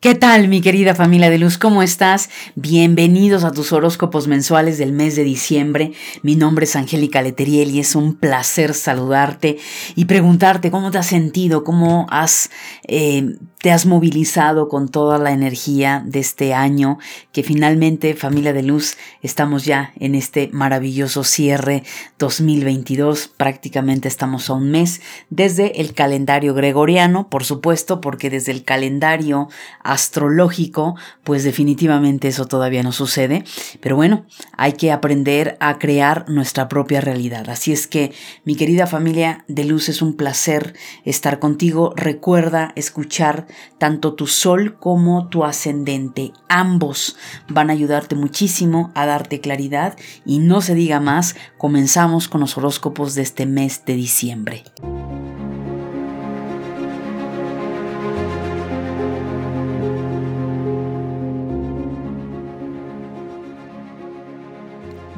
¿Qué tal, mi querida familia de luz? ¿Cómo estás? Bienvenidos a tus horóscopos mensuales del mes de diciembre. Mi nombre es Angélica Leteriel y es un placer saludarte y preguntarte cómo te has sentido, cómo has eh, te has movilizado con toda la energía de este año, que finalmente, familia de luz, estamos ya en este maravilloso cierre 2022, prácticamente estamos a un mes desde el calendario gregoriano, por supuesto, porque desde el calendario astrológico, pues definitivamente eso todavía no sucede, pero bueno, hay que aprender a crear nuestra propia realidad. Así es que, mi querida familia de luz, es un placer estar contigo. Recuerda escuchar tanto tu sol como tu ascendente. Ambos van a ayudarte muchísimo a darte claridad y no se diga más, comenzamos con los horóscopos de este mes de diciembre.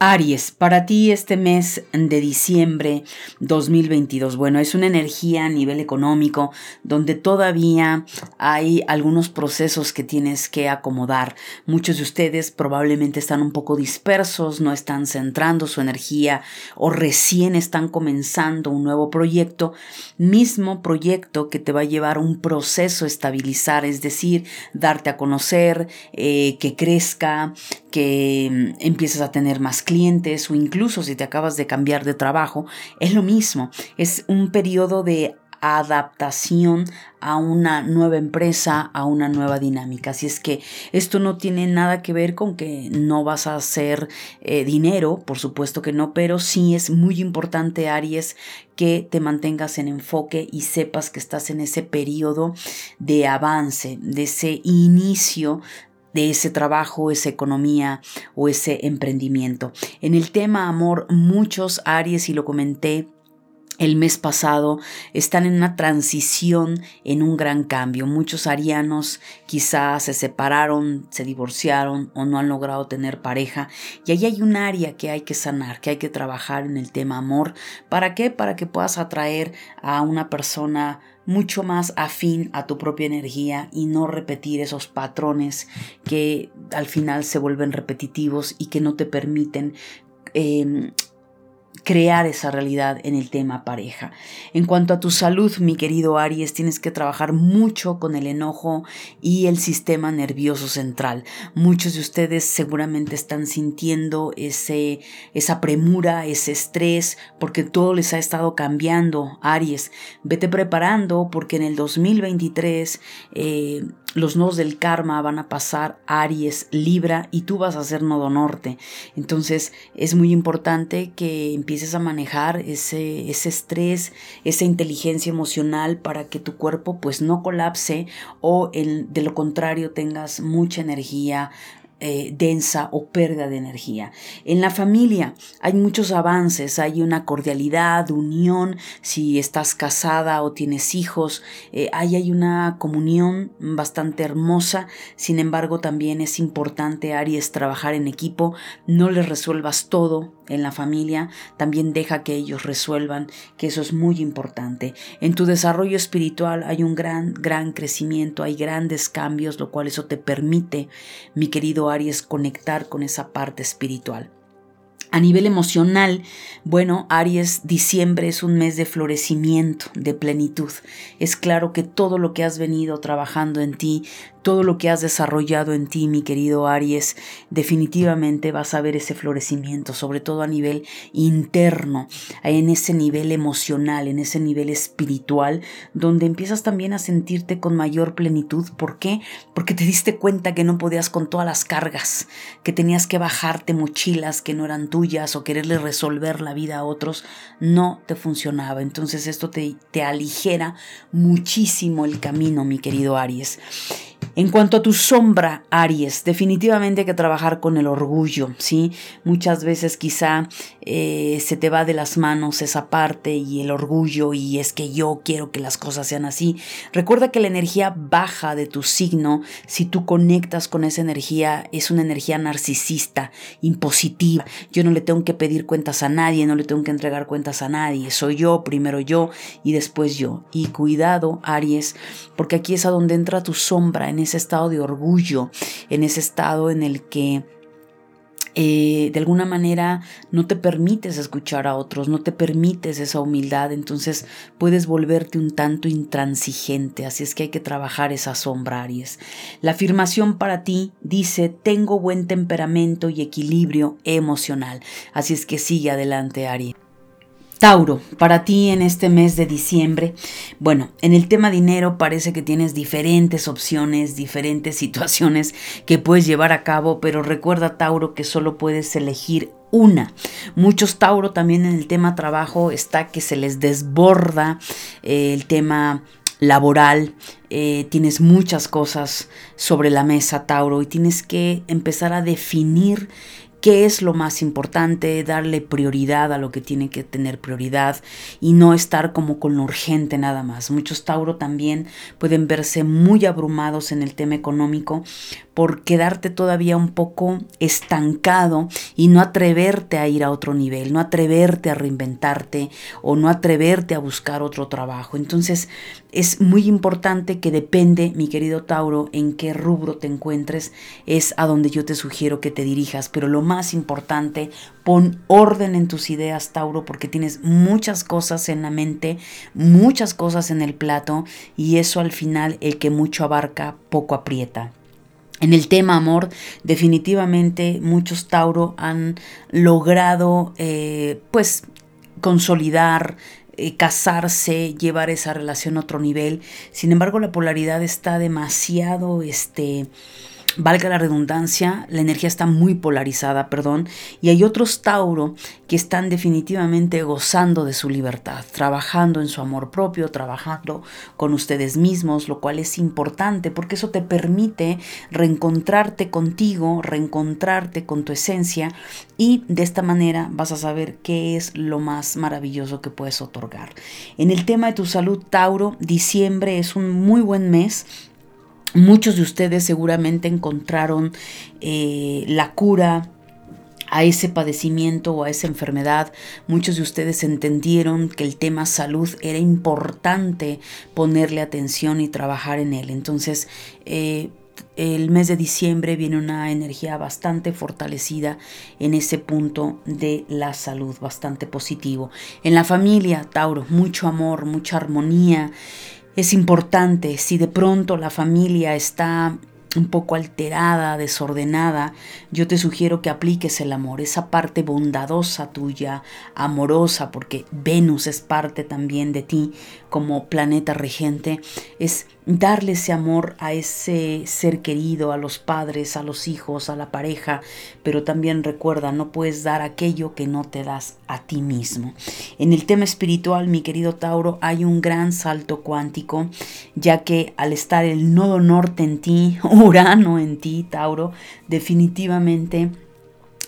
Aries, para ti este mes de diciembre 2022, bueno, es una energía a nivel económico donde todavía hay algunos procesos que tienes que acomodar. Muchos de ustedes probablemente están un poco dispersos, no están centrando su energía o recién están comenzando un nuevo proyecto, mismo proyecto que te va a llevar un proceso a estabilizar, es decir, darte a conocer, eh, que crezca, que mm, empieces a tener más clientes o incluso si te acabas de cambiar de trabajo, es lo mismo. Es un periodo de adaptación a una nueva empresa, a una nueva dinámica. Así es que esto no tiene nada que ver con que no vas a hacer eh, dinero, por supuesto que no, pero sí es muy importante, Aries, que te mantengas en enfoque y sepas que estás en ese periodo de avance, de ese inicio de ese trabajo, esa economía o ese emprendimiento. En el tema amor, muchos Aries, y lo comenté el mes pasado están en una transición, en un gran cambio. Muchos arianos quizás se separaron, se divorciaron o no han logrado tener pareja. Y ahí hay un área que hay que sanar, que hay que trabajar en el tema amor. ¿Para qué? Para que puedas atraer a una persona mucho más afín a tu propia energía y no repetir esos patrones que al final se vuelven repetitivos y que no te permiten em, crear esa realidad en el tema pareja. En cuanto a tu salud, mi querido Aries, tienes que trabajar mucho con el enojo y el sistema nervioso central. Muchos de ustedes seguramente están sintiendo ese, esa premura, ese estrés, porque todo les ha estado cambiando. Aries, vete preparando porque en el 2023 eh, los nodos del karma van a pasar Aries, Libra y tú vas a ser nodo norte. Entonces es muy importante que empieces a manejar ese, ese estrés, esa inteligencia emocional para que tu cuerpo pues no colapse o de lo contrario tengas mucha energía, eh, densa o pérdida de energía. En la familia hay muchos avances, hay una cordialidad, unión, si estás casada o tienes hijos, eh, ahí hay una comunión bastante hermosa, sin embargo también es importante, Aries, trabajar en equipo, no les resuelvas todo, en la familia, también deja que ellos resuelvan, que eso es muy importante. En tu desarrollo espiritual hay un gran, gran crecimiento, hay grandes cambios, lo cual eso te permite, mi querido Aries, conectar con esa parte espiritual. A nivel emocional, bueno, Aries, diciembre es un mes de florecimiento, de plenitud. Es claro que todo lo que has venido trabajando en ti, todo lo que has desarrollado en ti, mi querido Aries, definitivamente vas a ver ese florecimiento, sobre todo a nivel interno, en ese nivel emocional, en ese nivel espiritual, donde empiezas también a sentirte con mayor plenitud. ¿Por qué? Porque te diste cuenta que no podías con todas las cargas, que tenías que bajarte mochilas que no eran tuyas o quererle resolver la vida a otros, no te funcionaba. Entonces esto te, te aligera muchísimo el camino, mi querido Aries. En cuanto a tu sombra, Aries, definitivamente hay que trabajar con el orgullo, ¿sí? Muchas veces quizá eh, se te va de las manos esa parte y el orgullo y es que yo quiero que las cosas sean así. Recuerda que la energía baja de tu signo, si tú conectas con esa energía, es una energía narcisista, impositiva. Yo no le tengo que pedir cuentas a nadie, no le tengo que entregar cuentas a nadie. Soy yo, primero yo y después yo. Y cuidado, Aries, porque aquí es a donde entra tu sombra en ese estado de orgullo, en ese estado en el que eh, de alguna manera no te permites escuchar a otros, no te permites esa humildad, entonces puedes volverte un tanto intransigente, así es que hay que trabajar esa sombra, Aries. La afirmación para ti dice, tengo buen temperamento y equilibrio emocional, así es que sigue adelante, Aries. Tauro, para ti en este mes de diciembre, bueno, en el tema dinero parece que tienes diferentes opciones, diferentes situaciones que puedes llevar a cabo, pero recuerda Tauro que solo puedes elegir una. Muchos Tauro también en el tema trabajo está que se les desborda eh, el tema laboral, eh, tienes muchas cosas sobre la mesa, Tauro, y tienes que empezar a definir qué es lo más importante, darle prioridad a lo que tiene que tener prioridad y no estar como con lo urgente nada más. Muchos Tauro también pueden verse muy abrumados en el tema económico por quedarte todavía un poco estancado y no atreverte a ir a otro nivel, no atreverte a reinventarte o no atreverte a buscar otro trabajo. Entonces es muy importante que depende, mi querido Tauro, en qué rubro te encuentres, es a donde yo te sugiero que te dirijas. Pero lo más importante, pon orden en tus ideas, Tauro, porque tienes muchas cosas en la mente, muchas cosas en el plato y eso al final el que mucho abarca, poco aprieta. En el tema amor, definitivamente muchos Tauro han logrado eh, pues consolidar, eh, casarse, llevar esa relación a otro nivel. Sin embargo, la polaridad está demasiado, este, valga la redundancia, la energía está muy polarizada, perdón, y hay otros Tauro que están definitivamente gozando de su libertad, trabajando en su amor propio, trabajando con ustedes mismos, lo cual es importante porque eso te permite reencontrarte contigo, reencontrarte con tu esencia y de esta manera vas a saber qué es lo más maravilloso que puedes otorgar. En el tema de tu salud, Tauro, diciembre es un muy buen mes Muchos de ustedes seguramente encontraron eh, la cura a ese padecimiento o a esa enfermedad. Muchos de ustedes entendieron que el tema salud era importante ponerle atención y trabajar en él. Entonces, eh, el mes de diciembre viene una energía bastante fortalecida en ese punto de la salud, bastante positivo. En la familia, Tauro, mucho amor, mucha armonía es importante. Si de pronto la familia está un poco alterada, desordenada, yo te sugiero que apliques el amor, esa parte bondadosa tuya, amorosa, porque Venus es parte también de ti como planeta regente, es darle ese amor a ese ser querido, a los padres, a los hijos, a la pareja, pero también recuerda, no puedes dar aquello que no te das a ti mismo. En el tema espiritual, mi querido Tauro, hay un gran salto cuántico, ya que al estar el nodo norte en ti, Urano en ti, Tauro, definitivamente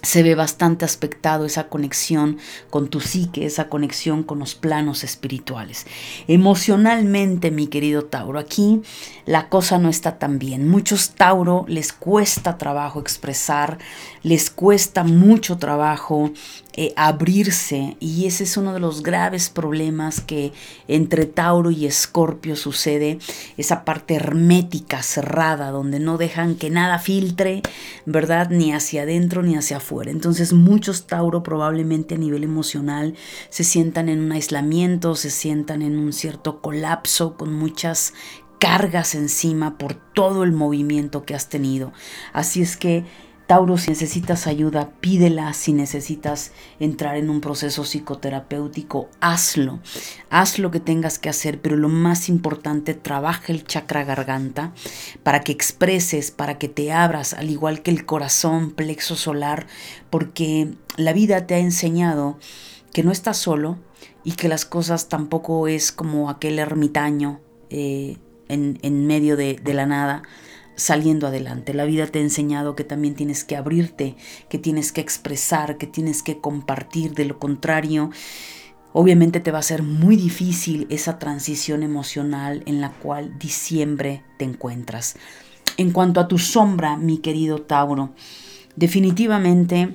se ve bastante aspectado esa conexión con tu psique, esa conexión con los planos espirituales. Emocionalmente, mi querido Tauro, aquí la cosa no está tan bien. Muchos Tauro les cuesta trabajo expresar, les cuesta mucho trabajo eh, abrirse y ese es uno de los graves problemas que entre Tauro y Escorpio sucede, esa parte hermética, cerrada, donde no dejan que nada filtre, ¿verdad? Ni hacia adentro ni hacia afuera. Entonces muchos Tauro probablemente a nivel emocional se sientan en un aislamiento, se sientan en un cierto colapso con muchas cargas encima por todo el movimiento que has tenido. Así es que Tauro, si necesitas ayuda, pídela. Si necesitas entrar en un proceso psicoterapéutico, hazlo. Haz lo que tengas que hacer, pero lo más importante, trabaja el chakra garganta para que expreses, para que te abras, al igual que el corazón, plexo solar, porque la vida te ha enseñado que no estás solo y que las cosas tampoco es como aquel ermitaño eh, en, medio de la nada saliendo adelante. La vida te ha enseñado que también tienes que abrirte, que tienes que expresar, que tienes que compartir. De lo contrario, obviamente te va a ser muy difícil esa transición emocional en la cual diciembre te encuentras. En cuanto a tu sombra, mi querido Tauro, definitivamente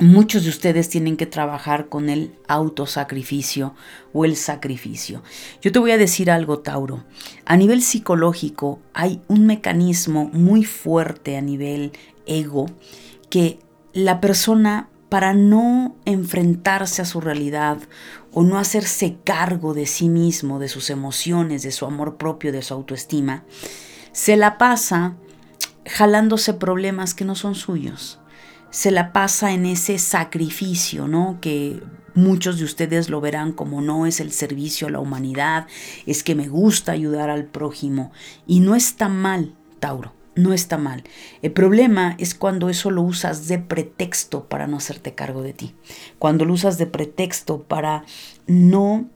Muchos de ustedes tienen que trabajar con el autosacrificio o el sacrificio. Yo te voy a decir algo, Tauro. A nivel psicológico hay un mecanismo muy fuerte a nivel ego que la persona para no enfrentarse a su realidad o no hacerse cargo de sí mismo, de sus emociones, de su amor propio, de su autoestima, se la pasa jalándose problemas que no son suyos se la pasa en ese sacrificio, ¿no? Que muchos de ustedes lo verán como no es el servicio a la humanidad, es que me gusta ayudar al prójimo. Y no está mal, Tauro, no está mal. El problema es cuando eso lo usas de pretexto para no hacerte cargo de ti. Cuando lo usas de pretexto para no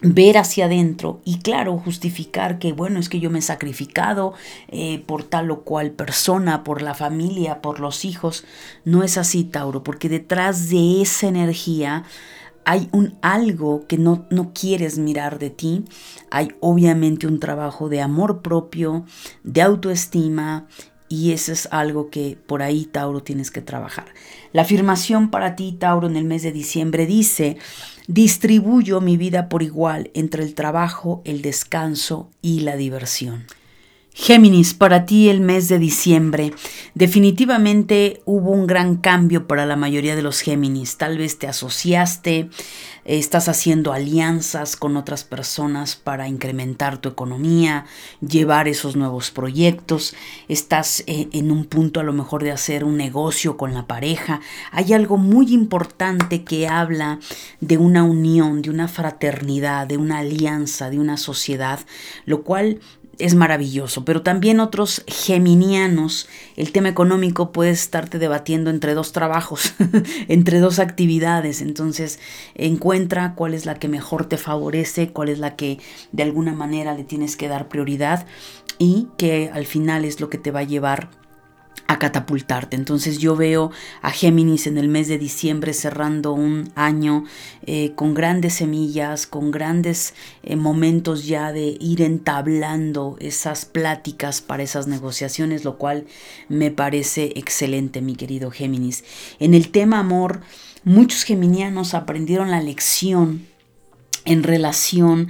ver hacia adentro y claro, justificar que bueno, es que yo me he sacrificado eh, por tal o cual persona, por la familia, por los hijos. No es así, Tauro, porque detrás de esa energía hay un algo que no, no quieres mirar de ti. Hay obviamente un trabajo de amor propio, de autoestima y eso es algo que por ahí, Tauro, tienes que trabajar. La afirmación para ti, Tauro, en el mes de diciembre dice, distribuyo mi vida por igual entre el trabajo, el descanso y la diversión. Géminis, para ti el mes de diciembre definitivamente hubo un gran cambio para la mayoría de los Géminis. Tal vez te asociaste, estás haciendo alianzas con otras personas para incrementar tu economía, llevar esos nuevos proyectos, estás eh, en un punto a lo mejor de hacer un negocio con la pareja. Hay algo muy importante que habla de una unión, de una fraternidad, de una alianza, de una sociedad, lo cual es maravilloso, pero también otros geminianos, el tema económico puede estarte debatiendo entre dos trabajos, entre dos actividades, entonces encuentra cuál es la que mejor te favorece, cuál es la que de alguna manera le tienes que dar prioridad y que al final es lo que te va a llevar a catapultarte. Entonces yo veo a Géminis en el mes de diciembre cerrando un año eh, con grandes semillas, con grandes eh, momentos ya de ir entablando esas pláticas para esas negociaciones, lo cual me parece excelente, mi querido Géminis. En el tema amor, muchos geminianos aprendieron la lección en relación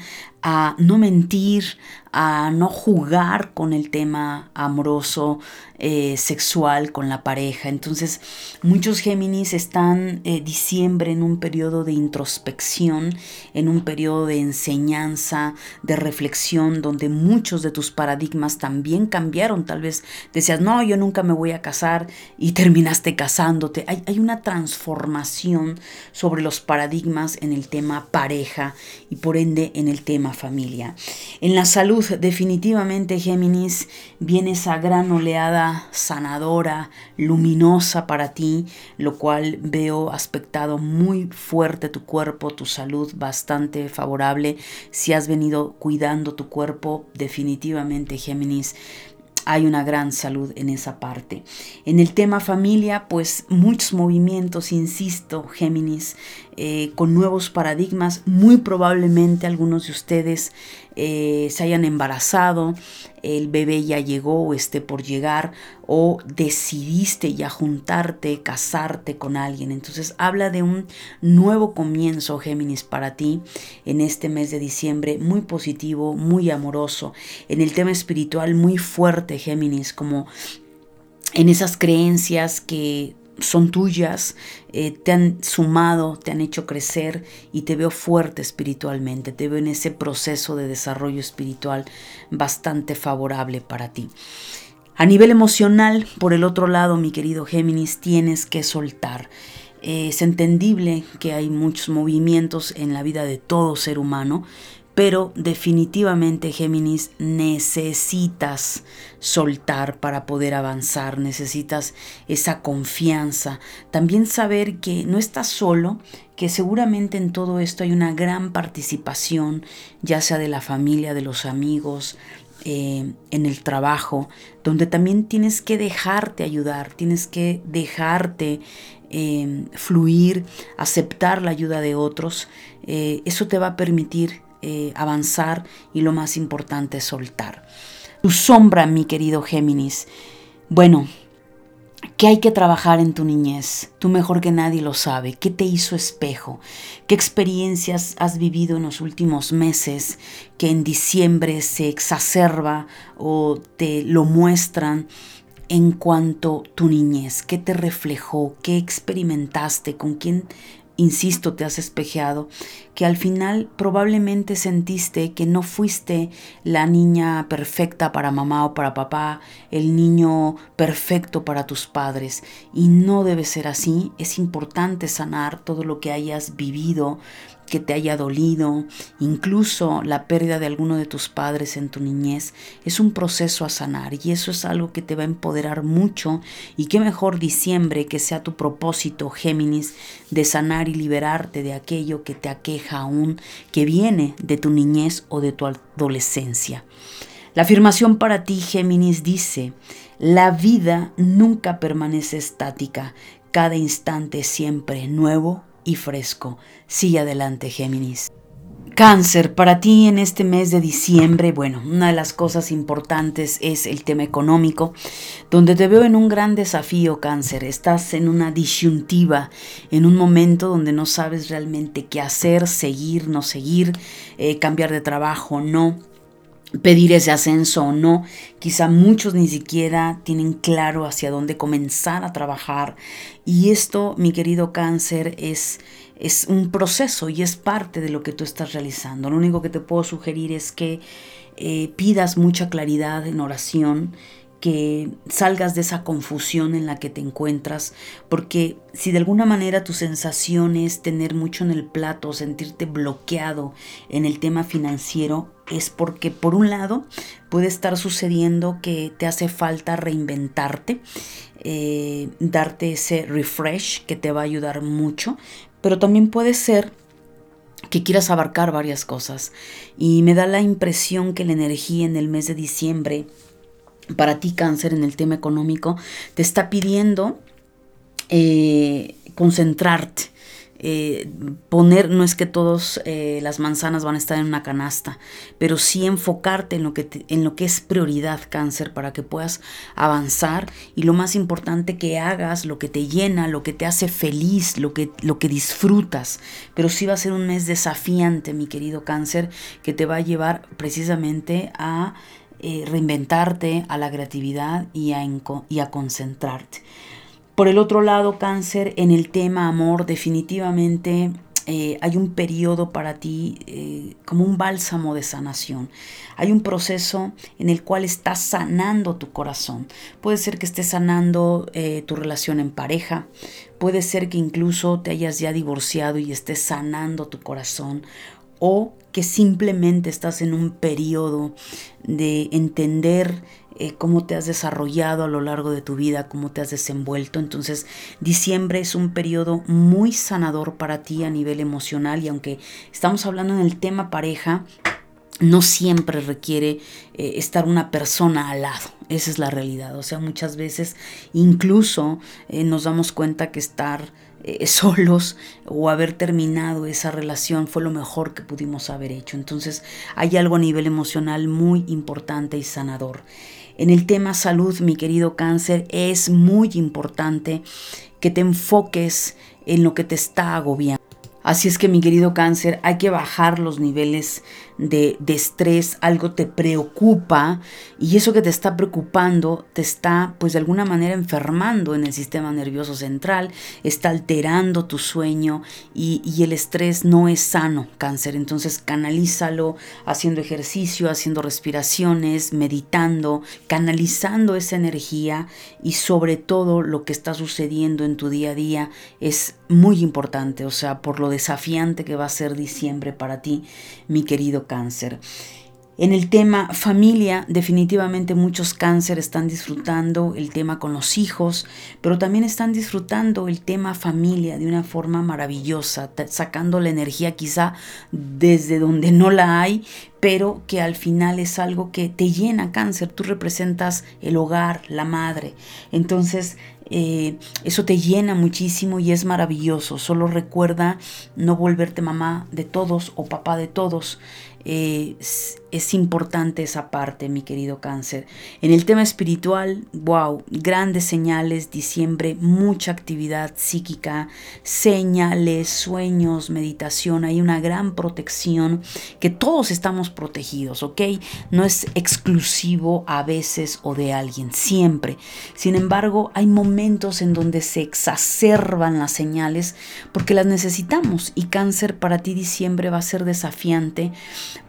a no mentir, a no jugar con el tema amoroso, eh, sexual con la pareja. Entonces, muchos Géminis están eh, diciembre en un periodo de introspección, en un periodo de enseñanza, de reflexión, donde muchos de tus paradigmas también cambiaron. Tal vez decías, no, yo nunca me voy a casar y terminaste casándote. Hay, hay una transformación sobre los paradigmas en el tema pareja y por ende en el tema familia. En la salud, definitivamente, Géminis, viene esa gran oleada sanadora, luminosa para ti, lo cual veo aspectado muy fuerte tu cuerpo, tu salud bastante favorable. Si has venido cuidando tu cuerpo, definitivamente, Géminis, hay una gran salud en esa parte. En el tema familia, pues muchos movimientos, insisto, Géminis, eh, con nuevos paradigmas. Muy probablemente algunos de ustedes eh, se hayan embarazado, el bebé ya llegó o esté por llegar, o decidiste ya juntarte, casarte con alguien. Entonces habla de un nuevo comienzo, Géminis, para ti en este mes de diciembre, muy positivo, muy amoroso. En el tema espiritual, muy fuerte, Géminis, como en esas creencias que son tuyas, eh, te han sumado, te han hecho crecer y te veo fuerte espiritualmente, te veo en ese proceso de desarrollo espiritual bastante favorable para ti. A nivel emocional, por el otro lado, mi querido Géminis, tienes que soltar. es entendible que hay muchos movimientos en la vida de todo ser humano, pero definitivamente Géminis necesitas soltar para poder avanzar, necesitas esa confianza, también saber que no estás solo, que seguramente en todo esto hay una gran participación, ya sea de la familia, de los amigos, eh, en el trabajo, donde también tienes que dejarte ayudar, tienes que dejarte eh, fluir, aceptar la ayuda de otros. Eh, eso te va a permitir avanzar y lo más importante, soltar. Tu sombra, mi querido Géminis. Bueno, ¿Qué hay que trabajar en tu niñez? Tú mejor que nadie lo sabe. ¿Qué te hizo espejo? ¿Qué experiencias has vivido en los últimos meses que en diciembre se exacerba o te lo muestran en cuanto a tu niñez? ¿Qué te reflejó? ¿Qué experimentaste? ¿Con quién insisto, te has espejeado, que al final probablemente sentiste que no fuiste la niña perfecta para mamá o para papá, el niño perfecto para tus padres. Y no debe ser así. Es importante sanar todo lo que hayas vivido, que te haya dolido, incluso la pérdida de alguno de tus padres en tu niñez, es un proceso a sanar y eso es algo que te va a empoderar mucho y qué mejor diciembre que sea tu propósito, Géminis, de sanar y liberarte de aquello que te aqueja aún, que viene de tu niñez o de tu adolescencia. La afirmación para ti, Géminis, dice, la vida nunca permanece estática, cada instante siempre nuevo y fresco. Sigue adelante, Géminis. Cáncer, para ti en este mes de diciembre, bueno, una de las cosas importantes es el tema económico, donde te veo en un gran desafío, cáncer. Estás en una disyuntiva, en un momento donde no sabes realmente qué hacer, seguir, no seguir, eh, cambiar de trabajo, no pedir ese ascenso o no. Quizá muchos ni siquiera tienen claro hacia dónde comenzar a trabajar. Y esto, mi querido cáncer, es, es un proceso y es parte de lo que tú estás realizando. Lo único que te puedo sugerir es que eh, pidas mucha claridad en oración que salgas de esa confusión en la que te encuentras, porque si de alguna manera tu sensación es tener mucho en el plato, sentirte bloqueado en el tema financiero, es porque por un lado puede estar sucediendo que te hace falta reinventarte, eh, darte ese refresh que te va a ayudar mucho, pero también puede ser que quieras abarcar varias cosas. Y me da la impresión que la energía en el mes de diciembre para ti cáncer en el tema económico, te está pidiendo eh, concentrarte. Eh, poner, no es que todas eh, las manzanas van a estar en una canasta, pero sí enfocarte en lo, que en lo que es prioridad cáncer para que puedas avanzar y lo más importante que hagas lo que te llena, lo que te hace feliz, lo que, lo que disfrutas. Pero sí va a ser un mes desafiante, mi querido cáncer, que te va a llevar precisamente a eh, reinventarte, a la creatividad y a, concentrarte. Por el otro lado, cáncer, en el tema amor, definitivamente eh, hay un periodo para ti eh, como un bálsamo de sanación. Hay un proceso en el cual estás sanando tu corazón. Puede ser que estés sanando tu relación en pareja, puede ser que incluso te hayas ya divorciado y estés sanando tu corazón o que simplemente estás en un periodo de entender eh, cómo te has desarrollado a lo largo de tu vida, cómo te has desenvuelto. Entonces, diciembre es un periodo muy sanador para ti a nivel emocional y aunque estamos hablando en el tema pareja, no siempre requiere eh, estar una persona al lado. Esa es la realidad. O sea, muchas veces incluso eh, nos damos cuenta que estar eh, solos o haber terminado esa relación fue lo mejor que pudimos haber hecho. Entonces hay algo a nivel emocional muy importante y sanador. En el tema salud, mi querido cáncer, es muy importante que te enfoques en lo que te está agobiando. Así es que mi querido cáncer, hay que bajar los niveles de, estrés, algo te preocupa y eso que te está preocupando te está pues de alguna manera enfermando en el sistema nervioso central, está alterando tu sueño y, y el estrés no es sano, cáncer. Entonces canalízalo haciendo ejercicio, haciendo respiraciones, meditando, canalizando esa energía y sobre todo lo que está sucediendo en tu día a día es muy importante, o sea, por lo desafiante que va a ser diciembre para ti, mi querido cáncer. En el tema familia, definitivamente muchos cáncer están disfrutando el tema con los hijos, pero también están disfrutando el tema familia de una forma maravillosa, sacando la energía quizá desde donde no la hay, pero que al final es algo que te llena cáncer. Tú representas el hogar, la madre. Entonces, eh, eso te llena muchísimo y es maravilloso. Solo recuerda no volverte mamá de todos o papá de todos. Eh, es importante esa parte, mi querido cáncer. En el tema espiritual, wow, grandes señales, diciembre, mucha actividad psíquica, señales, sueños, meditación, hay una gran protección, que todos estamos protegidos, ¿ok? No es exclusivo a veces o de alguien, siempre. Sin embargo, hay momentos en donde se exacerban las señales porque las necesitamos y cáncer para ti diciembre va a ser desafiante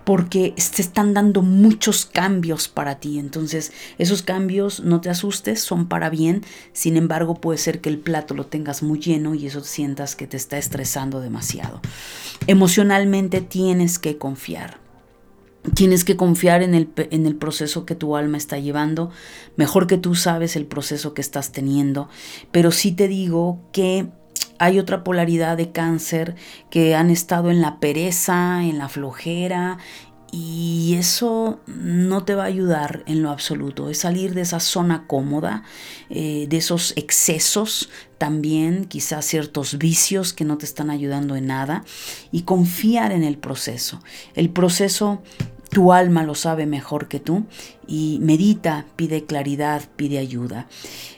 porque se están dando muchos cambios para ti. Entonces, esos cambios, no te asustes, son para bien. Sin embargo, puede ser que el plato lo tengas muy lleno y eso sientas que te está estresando demasiado. Emocionalmente tienes que confiar. Tienes que confiar en el, en el, proceso que tu alma está llevando. Mejor que tú sabes el proceso que estás teniendo. Pero sí te digo que hay otra polaridad de cáncer que han estado en la pereza, en la flojera y eso no te va a ayudar en lo absoluto. Es salir de esa zona cómoda, eh, de esos excesos también, quizás ciertos vicios que no te están ayudando en nada y confiar en el proceso. El proceso tu alma lo sabe mejor que tú y medita, pide claridad, pide ayuda.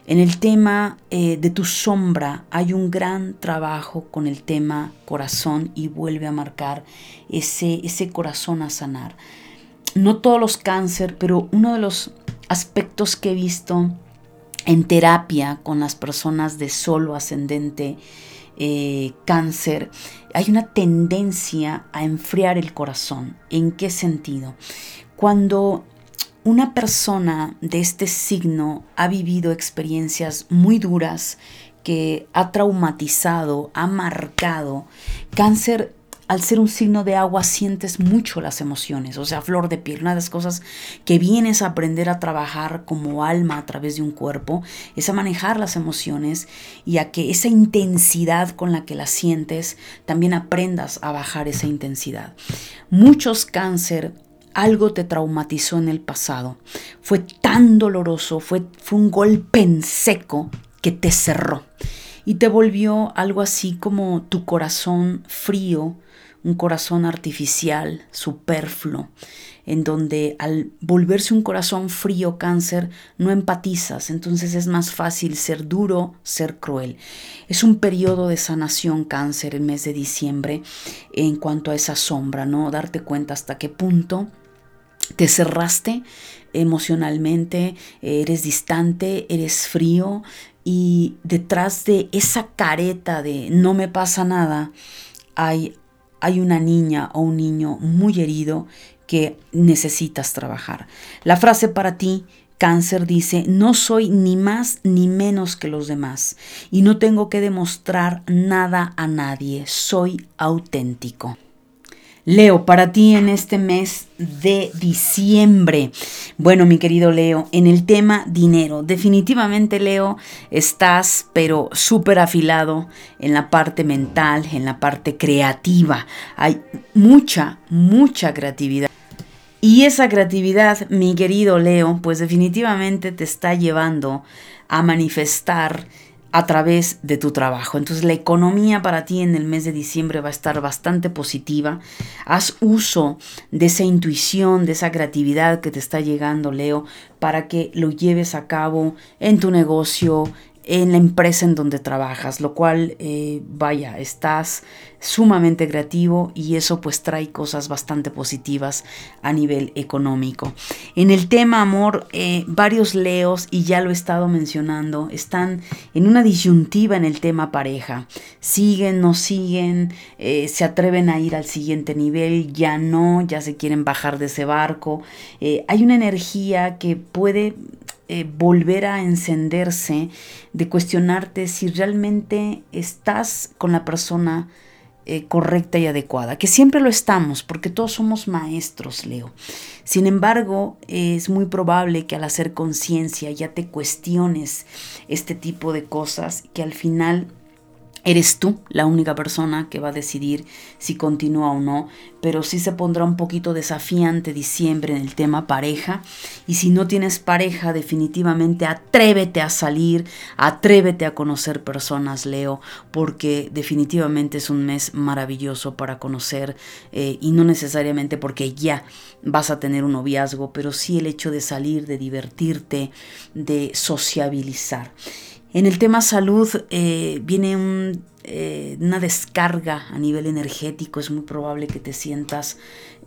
En el tema eh, de tu sombra hay un gran trabajo con el tema corazón y vuelve a marcar ese, ese corazón a sanar. No todos los cáncer, pero uno de los aspectos que he visto en terapia con las personas de solo ascendente eh, cáncer, hay una tendencia a enfriar el corazón. ¿En qué sentido? Cuando una persona de este signo ha vivido experiencias muy duras que ha traumatizado, ha marcado, cáncer al ser un signo de agua sientes mucho las emociones, o sea, flor de piel. Una de las cosas que vienes a aprender a trabajar como alma a través de un cuerpo es a manejar las emociones y a que esa intensidad con la que las sientes también aprendas a bajar esa intensidad. Muchos cáncer algo te traumatizó en el pasado. Fue tan doloroso, fue, fue un golpe en seco que te cerró y te volvió algo así como tu corazón frío, un corazón artificial, superfluo, en donde al volverse un corazón frío cáncer no empatizas, entonces es más fácil ser duro, ser cruel. Es un periodo de sanación cáncer el mes de diciembre en cuanto a esa sombra, ¿no? Darte cuenta hasta qué punto te cerraste emocionalmente, eres distante, eres frío y detrás de esa careta de no me pasa nada hay hay una niña o un niño muy herido que necesitas trabajar. La frase para ti, cáncer, dice, no soy ni más ni menos que los demás y no tengo que demostrar nada a nadie, soy auténtico. Leo, para ti en este mes de diciembre. Bueno, mi querido Leo, en el tema dinero, definitivamente Leo, estás pero súper afilado en la parte mental, en la parte creativa. Hay mucha, mucha creatividad. Y esa creatividad, mi querido Leo, pues definitivamente te está llevando a manifestar a través de tu trabajo. Entonces la economía para ti en el mes de diciembre va a estar bastante positiva. Haz uso de esa intuición, de esa creatividad que te está llegando, Leo, para que lo lleves a cabo en tu negocio, en la empresa en donde trabajas, lo cual, eh, vaya, estás sumamente creativo y eso pues trae cosas bastante positivas a nivel económico. En el tema amor, eh, varios leos, y ya lo he estado mencionando, están en una disyuntiva en el tema pareja. Siguen, no siguen, eh, se atreven a ir al siguiente nivel, ya no, ya se quieren bajar de ese barco. hay una energía que puede eh, volver a encenderse, de cuestionarte si realmente estás con la persona eh, correcta y adecuada, que siempre lo estamos, porque todos somos maestros, Leo. Sin embargo, es muy probable que al hacer conciencia ya te cuestiones este tipo de cosas, que al final Eres tú la única persona que va a decidir si continúa o no, pero sí se pondrá un poquito desafiante diciembre en el tema pareja. Y si no tienes pareja, definitivamente atrévete a salir, atrévete a conocer personas, Leo, porque definitivamente es un mes maravilloso para conocer eh, y no necesariamente porque ya vas a tener un noviazgo, pero sí el hecho de salir, de divertirte, de sociabilizar. En el tema salud eh, viene eh, una descarga a nivel energético. Es muy probable que te sientas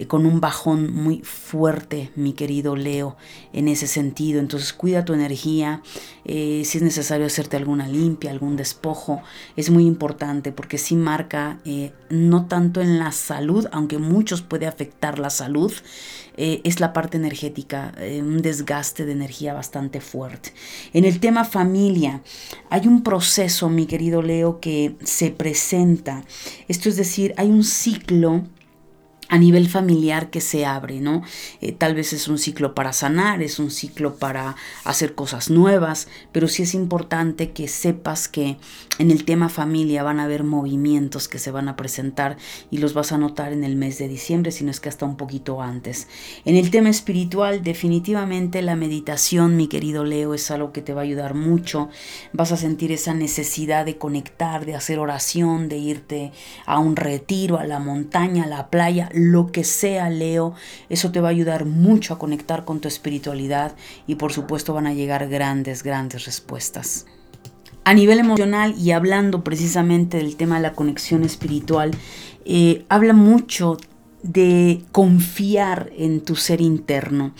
con un bajón muy fuerte, mi querido Leo, en ese sentido. Entonces cuida tu energía, eh, si es necesario hacerte alguna limpia, algún despojo, es muy importante porque sí marca eh, no tanto en la salud, aunque muchos puede afectar la salud, es la parte energética, un desgaste de energía bastante fuerte. En el tema familia, hay un proceso, mi querido Leo, que se presenta. Esto es decir, hay un ciclo a nivel familiar que se abre, ¿no? Eh, tal vez es un ciclo para sanar, es un ciclo para hacer cosas nuevas, pero sí es importante que sepas que en el tema familia van a haber movimientos que se van a presentar y los vas a notar en el mes de diciembre, si no es que hasta un poquito antes. En el tema espiritual, definitivamente la meditación, mi querido Leo, es algo que te va a ayudar mucho. Vas a sentir esa necesidad de conectar, de hacer oración, de irte a un retiro, a la montaña, a la playa lo que sea, Leo, eso te va a ayudar mucho a conectar con tu espiritualidad y por supuesto van a llegar grandes, grandes respuestas. A nivel emocional y hablando precisamente del tema de la conexión espiritual, eh, habla mucho de confiar en tu ser interno.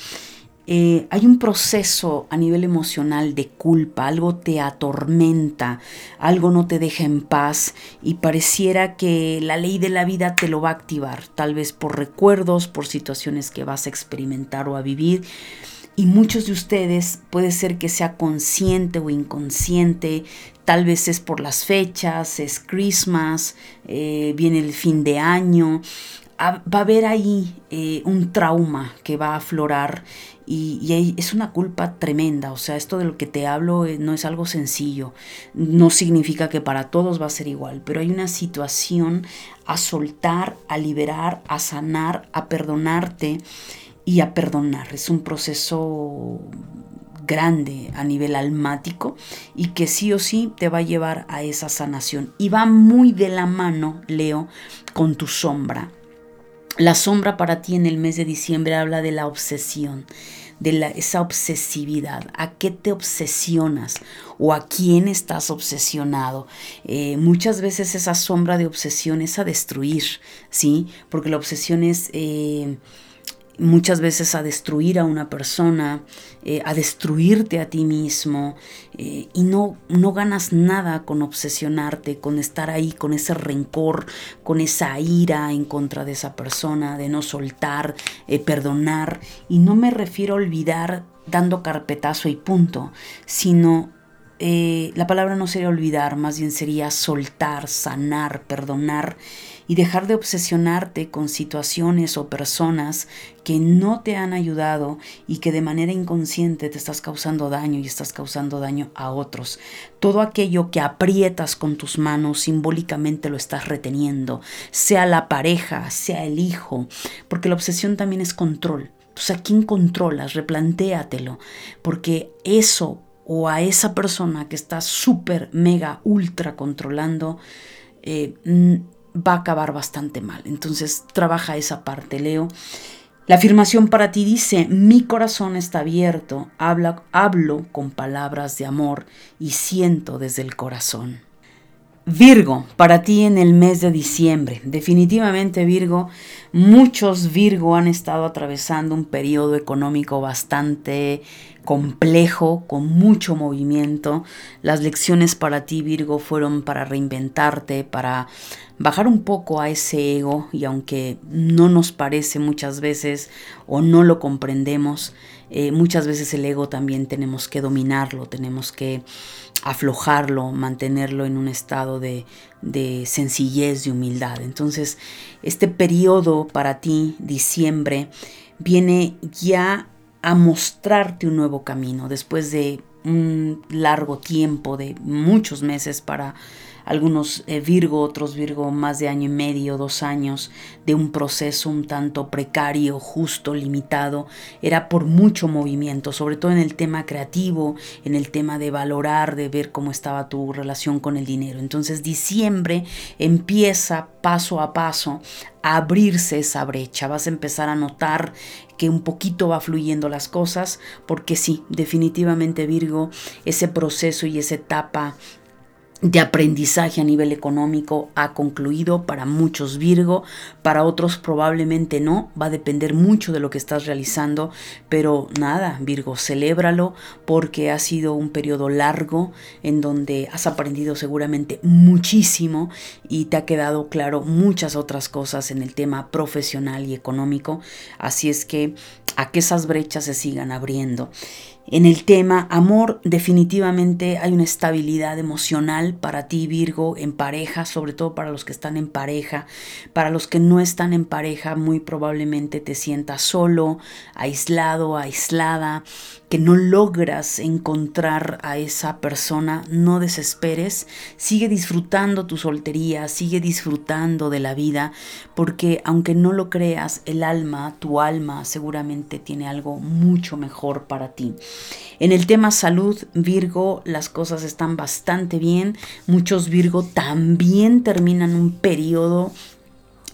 Eh, hay un proceso a nivel emocional de culpa, algo te atormenta, algo no te deja en paz y pareciera que la ley de la vida te lo va a activar, tal vez por recuerdos, por situaciones que vas a experimentar o a vivir. Y muchos de ustedes puede ser que sea consciente o inconsciente, tal vez es por las fechas, es Christmas, eh, viene el fin de año, va a haber ahí eh, un trauma que va a aflorar y, es una culpa tremenda, o sea, esto de lo que te hablo eh, no es algo sencillo, no significa que para todos va a ser igual, pero hay una situación a soltar, a liberar, a sanar, a perdonarte y a perdonar. Es un proceso grande a nivel almático y que sí o sí te va a llevar a esa sanación. Y va muy de la mano, Leo, con tu sombra. La sombra para ti en el mes de diciembre habla de la obsesión, de la, esa obsesividad. ¿A qué te obsesionas? ¿O a quién estás obsesionado? Eh, muchas veces esa sombra de obsesión es a destruir, ¿sí? Porque la obsesión es... Eh, muchas veces a destruir a una persona, eh, a destruirte a ti mismo eh, y no, no ganas nada con obsesionarte, con estar ahí, con ese rencor, con esa ira en contra de esa persona, de no soltar, eh, perdonar. Y no me refiero a olvidar dando carpetazo y punto, sino la palabra no sería olvidar, más bien sería soltar, sanar, perdonar y dejar de obsesionarte con situaciones o personas que no te han ayudado y que de manera inconsciente te estás causando daño y estás causando daño a otros. Todo aquello que aprietas con tus manos simbólicamente lo estás reteniendo, sea la pareja, sea el hijo, porque la obsesión también es control. Entonces, ¿a quién controlas? Replantéatelo, porque eso o a esa persona que está súper, mega, ultra controlando, eh, va a acabar bastante mal. Entonces trabaja esa parte, Leo. La afirmación para ti dice, mi corazón está abierto, habla, hablo con palabras de amor y siento desde el corazón. Virgo, para ti en el mes de diciembre. Definitivamente Virgo, muchos Virgo han estado atravesando un periodo económico bastante complejo, con mucho movimiento. Las lecciones para ti, Virgo, fueron para reinventarte, para bajar un poco a ese ego y aunque no nos parece muchas veces o no lo comprendemos, eh, muchas veces el ego también tenemos que dominarlo, tenemos que aflojarlo, mantenerlo en un estado de, de sencillez, de humildad. Entonces, este periodo para ti, diciembre, viene ya a mostrarte un nuevo camino después de un largo tiempo, de muchos meses para algunos eh, Virgo, otros Virgo más de año y medio, dos años, de un proceso un tanto precario, justo, limitado, era por mucho movimiento, sobre todo en el tema creativo, en el tema de valorar, de ver cómo estaba tu relación con el dinero. Entonces diciembre empieza paso a paso a abrirse esa brecha, vas a empezar a notar que un poquito va fluyendo las cosas, porque sí, definitivamente Virgo, ese proceso y esa etapa de aprendizaje a nivel económico ha concluido para muchos Virgo, para otros probablemente no, va a depender mucho de lo que estás realizando, pero nada, Virgo, celébralo porque ha sido un periodo largo en donde has aprendido seguramente muchísimo y te ha quedado claro muchas otras cosas en el tema profesional y económico, así es que a que esas brechas se sigan abriendo. En el tema amor, definitivamente hay una estabilidad emocional para ti, Virgo, en pareja, sobre todo para los que están en pareja. Para los que no están en pareja, muy probablemente te sientas solo, aislado, aislada, que no logras encontrar a esa persona. No desesperes, sigue disfrutando tu soltería, sigue disfrutando de la vida, porque aunque no lo creas, el alma, tu alma, seguramente tiene algo mucho mejor para ti. En el tema salud, Virgo, las cosas están bastante bien. Muchos Virgo también terminan un periodo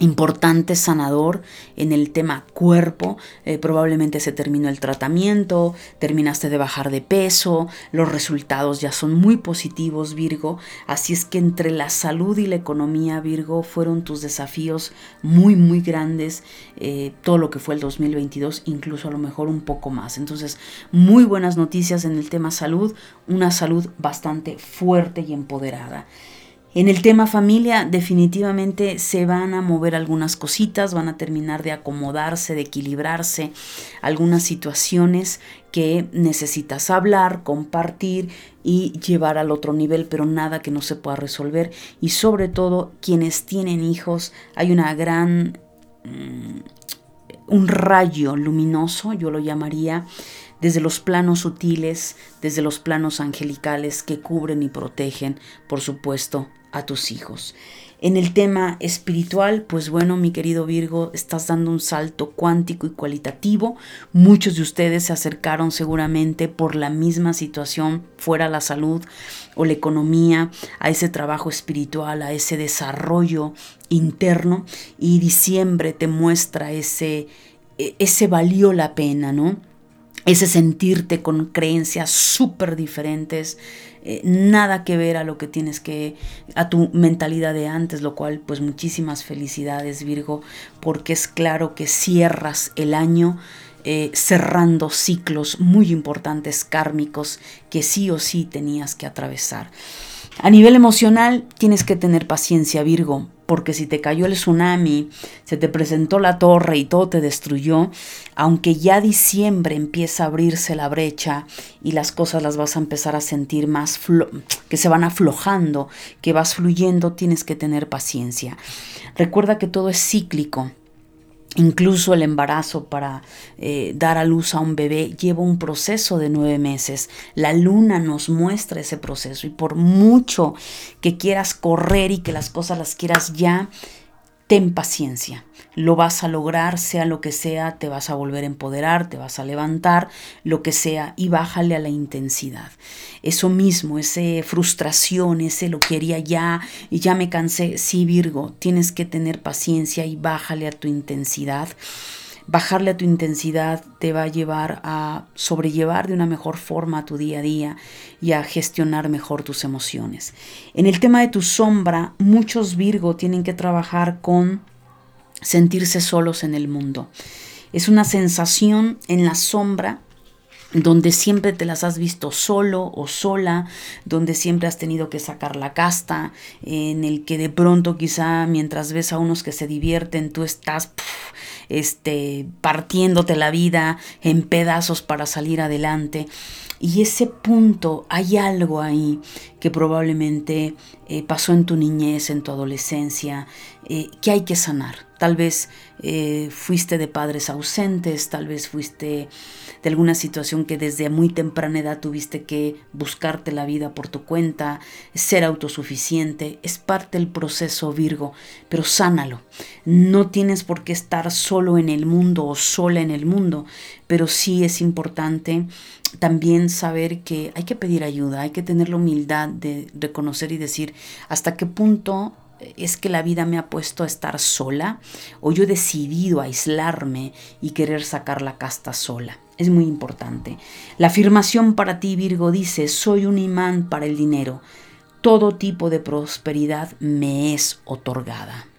importante sanador en el tema cuerpo. Eh, probablemente se terminó el tratamiento, terminaste de bajar de peso, los resultados ya son muy positivos, Virgo. Así es que entre la salud y la economía, Virgo, fueron tus desafíos muy, muy grandes. Eh, todo lo que fue el 2022, incluso a lo mejor un poco más. Entonces, muy buenas noticias en el tema salud, una salud bastante fuerte y empoderada. En el tema familia definitivamente se van a mover algunas cositas, van a terminar de acomodarse, de equilibrarse algunas situaciones que necesitas hablar, compartir y llevar al otro nivel, pero nada que no se pueda resolver. Y sobre todo quienes tienen hijos, hay una gran... Mm, un rayo luminoso, yo lo llamaría, desde los planos sutiles, desde los planos angelicales que cubren y protegen, por supuesto, a tus hijos. En el tema espiritual, pues bueno, mi querido Virgo, estás dando un salto cuántico y cualitativo. Muchos de ustedes se acercaron seguramente por la misma situación, fuera la salud o la economía, a ese trabajo espiritual, a ese desarrollo interno y diciembre te muestra ese, e, ese valió la pena, ¿no? Ese sentirte con creencias súper diferentes, eh, nada que ver a lo que tienes que, a tu mentalidad de antes, lo cual pues muchísimas felicidades Virgo, porque es claro que cierras el año eh, cerrando ciclos muy importantes kármicos que sí o sí tenías que atravesar. A nivel emocional tienes que tener paciencia Virgo, porque si te cayó el tsunami, se te presentó la torre y todo te destruyó, aunque ya diciembre empieza a abrirse la brecha y las cosas las vas a empezar a sentir más, que se van aflojando, que vas fluyendo, tienes que tener paciencia. Recuerda que todo es cíclico Incluso el embarazo para eh, dar a luz a un bebé lleva un proceso de nueve meses. La luna nos muestra ese proceso y por mucho que quieras correr y que las cosas las quieras ya, ten paciencia. Lo vas a lograr, sea lo que sea, te vas a volver a empoderar, te vas a levantar, lo que sea, y bájale a la intensidad. Eso mismo, ese frustración, ese lo quería ya y ya me cansé. Sí, Virgo, tienes que tener paciencia y bájale a tu intensidad bajarle a tu intensidad te va a llevar a sobrellevar de una mejor forma tu día a día y a gestionar mejor tus emociones. En el tema de tu sombra, muchos Virgo tienen que trabajar con sentirse solos en el mundo. Es una sensación en la sombra donde siempre te las has visto solo o sola, donde siempre has tenido que sacar la casta, en el que de pronto quizá mientras ves a unos que se divierten, tú estás este, partiéndote la vida en pedazos para salir adelante. Y ese punto, hay algo ahí que probablemente eh, pasó en tu niñez, en tu adolescencia, eh, que hay que sanar. Tal vez eh, fuiste de padres ausentes, tal vez fuiste de alguna situación que desde muy temprana edad tuviste que buscarte la vida por tu cuenta, ser autosuficiente. Es parte del proceso Virgo, pero sánalo. No tienes por qué estar solo en el mundo o sola en el mundo, pero sí es importante también saber que hay que pedir ayuda, hay que tener la humildad de reconocer y decir hasta qué punto es que la vida me ha puesto a estar sola o yo he decidido aislarme y querer sacar la casta sola. Es muy importante. La afirmación para ti, Virgo, dice, soy un imán para el dinero. Todo tipo de prosperidad me es otorgada.